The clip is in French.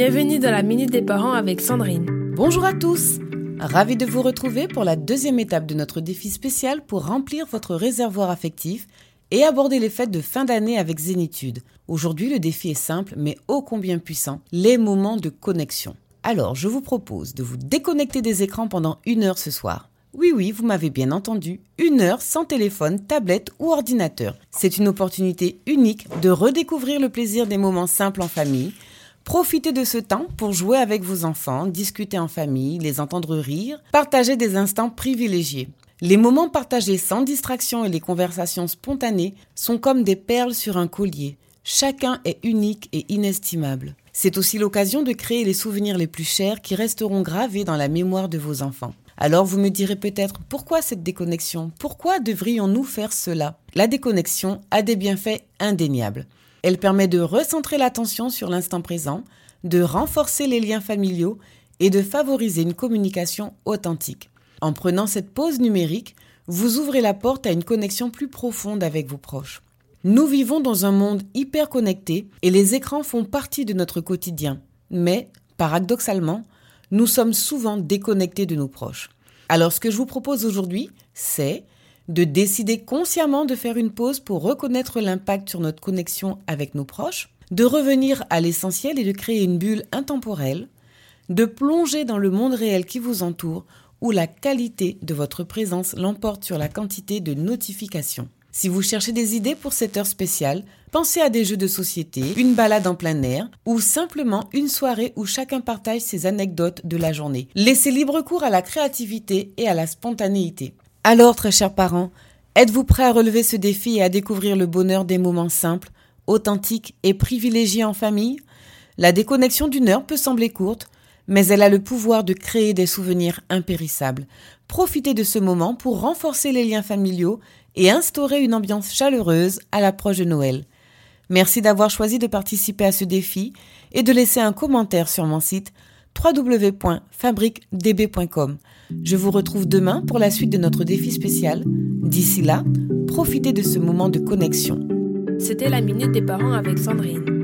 Bienvenue dans la Minute des Parents avec Sandrine. Bonjour à tous Ravi de vous retrouver pour la deuxième étape de notre défi spécial pour remplir votre réservoir affectif et aborder les fêtes de fin d'année avec zénitude. Aujourd'hui, le défi est simple mais ô combien puissant, les moments de connexion. Alors, je vous propose de vous déconnecter des écrans pendant une heure ce soir. Oui, oui, vous m'avez bien entendu, une heure sans téléphone, tablette ou ordinateur. C'est une opportunité unique de redécouvrir le plaisir des moments simples en famille. Profitez de ce temps pour jouer avec vos enfants, discuter en famille, les entendre rire, partager des instants privilégiés. Les moments partagés sans distraction et les conversations spontanées sont comme des perles sur un collier. Chacun est unique et inestimable. C'est aussi l'occasion de créer les souvenirs les plus chers qui resteront gravés dans la mémoire de vos enfants. Alors vous me direz peut-être pourquoi cette déconnexion? Pourquoi devrions-nous faire cela? La déconnexion a des bienfaits indéniables. Elle permet de recentrer l'attention sur l'instant présent, de renforcer les liens familiaux et de favoriser une communication authentique. En prenant cette pause numérique, vous ouvrez la porte à une connexion plus profonde avec vos proches. Nous vivons dans un monde hyper connecté et les écrans font partie de notre quotidien. Mais, paradoxalement, nous sommes souvent déconnectés de nos proches. Alors ce que je vous propose aujourd'hui, c'est de décider consciemment de faire une pause pour reconnaître l'impact sur notre connexion avec nos proches, de revenir à l'essentiel et de créer une bulle intemporelle, de plonger dans le monde réel qui vous entoure où la qualité de votre présence l'emporte sur la quantité de notifications. Si vous cherchez des idées pour cette heure spéciale, pensez à des jeux de société, une balade en plein air ou simplement une soirée où chacun partage ses anecdotes de la journée. Laissez libre cours à la créativité et à la spontanéité. Alors, très chers parents, êtes-vous prêts à relever ce défi et à découvrir le bonheur des moments simples, authentiques et privilégiés en famille? La déconnexion d'une heure peut sembler courte, mais elle a le pouvoir de créer des souvenirs impérissables. Profitez de ce moment pour renforcer les liens familiaux et instaurer une ambiance chaleureuse à l'approche de Noël. Merci d'avoir choisi de participer à ce défi et de laisser un commentaire sur mon site www.fabriquedb.com. Je vous retrouve demain pour la suite de notre défi spécial. D'ici là, profitez de ce moment de connexion. C'était la Minute des Parents avec Sandrine.